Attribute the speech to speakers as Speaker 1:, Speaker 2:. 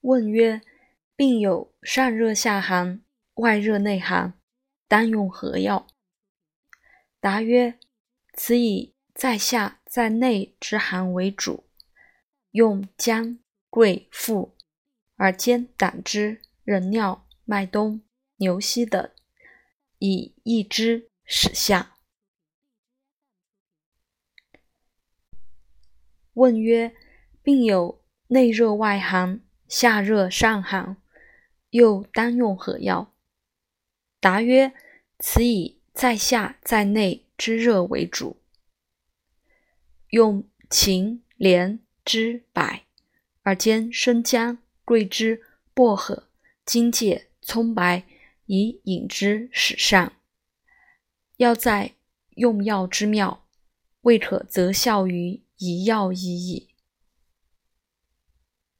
Speaker 1: 问曰：病有上热下寒，外热内寒，当用何药？答曰：此以在下在内之寒为主，用姜、桂、附，而兼胆汁、人尿、麦冬、牛膝等，以益之使下。问曰：病有内热外寒，下热上寒，又当用何药？答曰：此以在下在内之热为主，用芩、连、栀、柏，而兼生姜、桂枝、薄荷、荆芥、葱白，以引之使上。要在用药之妙，未可择效于一药已矣。